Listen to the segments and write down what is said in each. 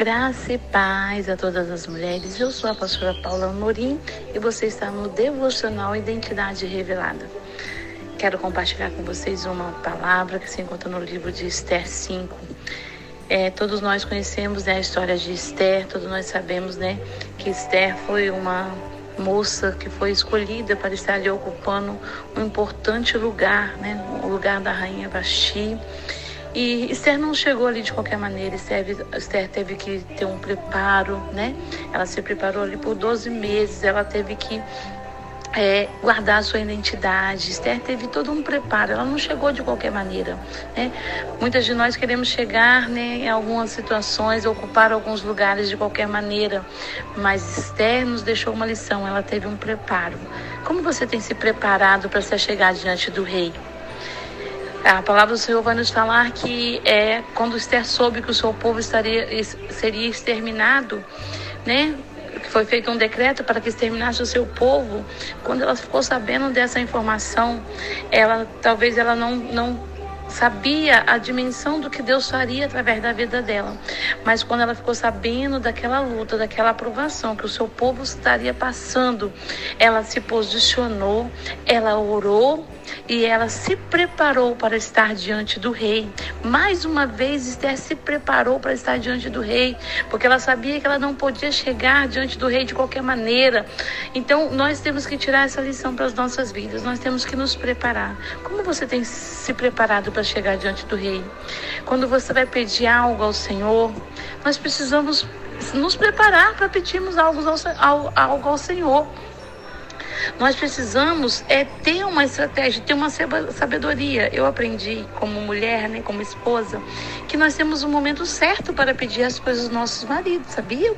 Graça e paz a todas as mulheres. Eu sou a pastora Paula Amorim e você está no Devocional Identidade Revelada. Quero compartilhar com vocês uma palavra que se encontra no livro de Esther 5. É, todos nós conhecemos né, a história de Esther, todos nós sabemos né, que Esther foi uma moça que foi escolhida para estar ali ocupando um importante lugar, né, o lugar da rainha Vasti. E Esther não chegou ali de qualquer maneira, Esther, Esther teve que ter um preparo, né? Ela se preparou ali por 12 meses, ela teve que é, guardar a sua identidade. Esther teve todo um preparo, ela não chegou de qualquer maneira. Né? Muitas de nós queremos chegar né, em algumas situações, ocupar alguns lugares de qualquer maneira, mas Esther nos deixou uma lição, ela teve um preparo. Como você tem se preparado para se chegar diante do rei? A palavra do Senhor vai nos falar que é quando Esther soube que o seu povo estaria, seria exterminado, né? Que foi feito um decreto para que exterminasse o seu povo. Quando ela ficou sabendo dessa informação, ela talvez ela não, não sabia a dimensão do que Deus faria através da vida dela. Mas quando ela ficou sabendo daquela luta, daquela aprovação que o seu povo estaria passando, ela se posicionou, ela orou e ela se preparou para estar diante do rei. Mais uma vez, Esther se preparou para estar diante do rei, porque ela sabia que ela não podia chegar diante do rei de qualquer maneira. Então, nós temos que tirar essa lição para as nossas vidas, nós temos que nos preparar. Como você tem se preparado para chegar diante do rei? Quando você vai pedir algo ao Senhor, nós precisamos nos preparar para pedirmos algo ao, algo ao Senhor. Nós precisamos é ter uma estratégia, ter uma sabedoria. Eu aprendi como mulher, né, como esposa, que nós temos um momento certo para pedir as coisas dos nossos maridos, sabia?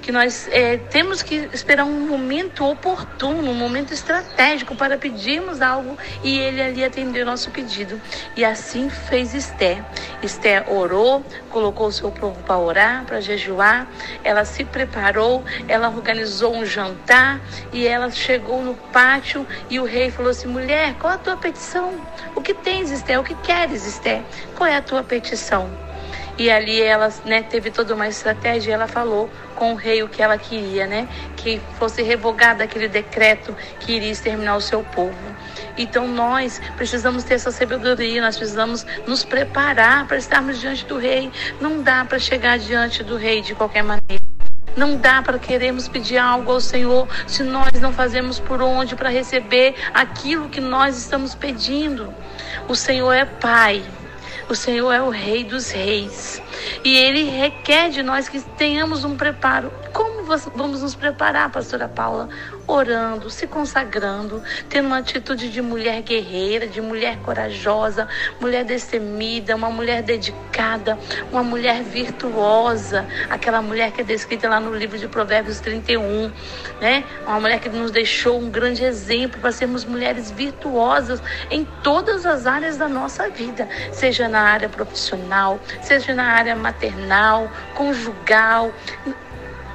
Que nós é, temos que esperar um momento oportuno, um momento estratégico para pedirmos algo e ele ali atender o nosso pedido. E assim fez Esther. Esther orou, colocou o seu povo para orar, para jejuar, ela se preparou, ela organizou um jantar e ela chegou no pátio e o rei falou assim: mulher, qual a tua petição? O que tens, Esther? O que queres, Esther? Qual é a tua petição? E ali ela né, teve toda uma estratégia, ela falou com o rei o que ela queria, né? Que fosse revogado aquele decreto que iria exterminar o seu povo. Então nós precisamos ter essa sabedoria, nós precisamos nos preparar para estarmos diante do rei. Não dá para chegar diante do rei de qualquer maneira. Não dá para queremos pedir algo ao Senhor se nós não fazemos por onde para receber aquilo que nós estamos pedindo. O Senhor é Pai. O Senhor é o Rei dos Reis. E Ele requer de nós que tenhamos um preparo. Como vamos nos preparar, Pastora Paula? orando, se consagrando, tendo uma atitude de mulher guerreira, de mulher corajosa, mulher destemida, uma mulher dedicada, uma mulher virtuosa, aquela mulher que é descrita lá no livro de Provérbios 31, né? Uma mulher que nos deixou um grande exemplo para sermos mulheres virtuosas em todas as áreas da nossa vida, seja na área profissional, seja na área maternal, conjugal,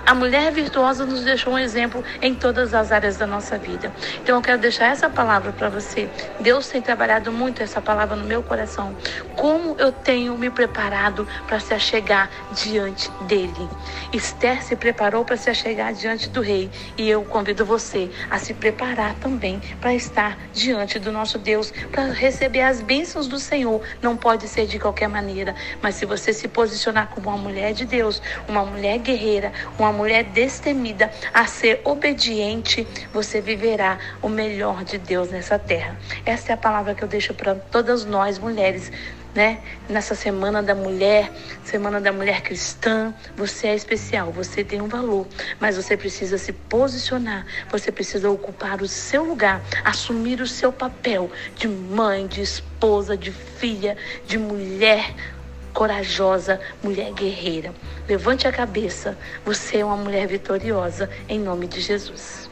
a mulher virtuosa nos deixou um exemplo em todas as áreas da nossa vida. Então eu quero deixar essa palavra para você. Deus tem trabalhado muito essa palavra no meu coração. Como eu tenho me preparado para se achegar diante dele. Esther se preparou para se achegar diante do rei e eu convido você a se preparar também para estar diante do nosso Deus, para receber as bênçãos do Senhor. Não pode ser de qualquer maneira, mas se você se posicionar como uma mulher de Deus, uma mulher guerreira, uma mulher destemida, a ser obediente, você viverá o melhor de Deus nessa terra. Essa é a palavra que eu deixo para todas nós mulheres. Né? Nessa semana da mulher, semana da mulher cristã, você é especial, você tem um valor, mas você precisa se posicionar, você precisa ocupar o seu lugar, assumir o seu papel de mãe, de esposa, de filha, de mulher, corajosa, mulher guerreira. Levante a cabeça, você é uma mulher vitoriosa, em nome de Jesus.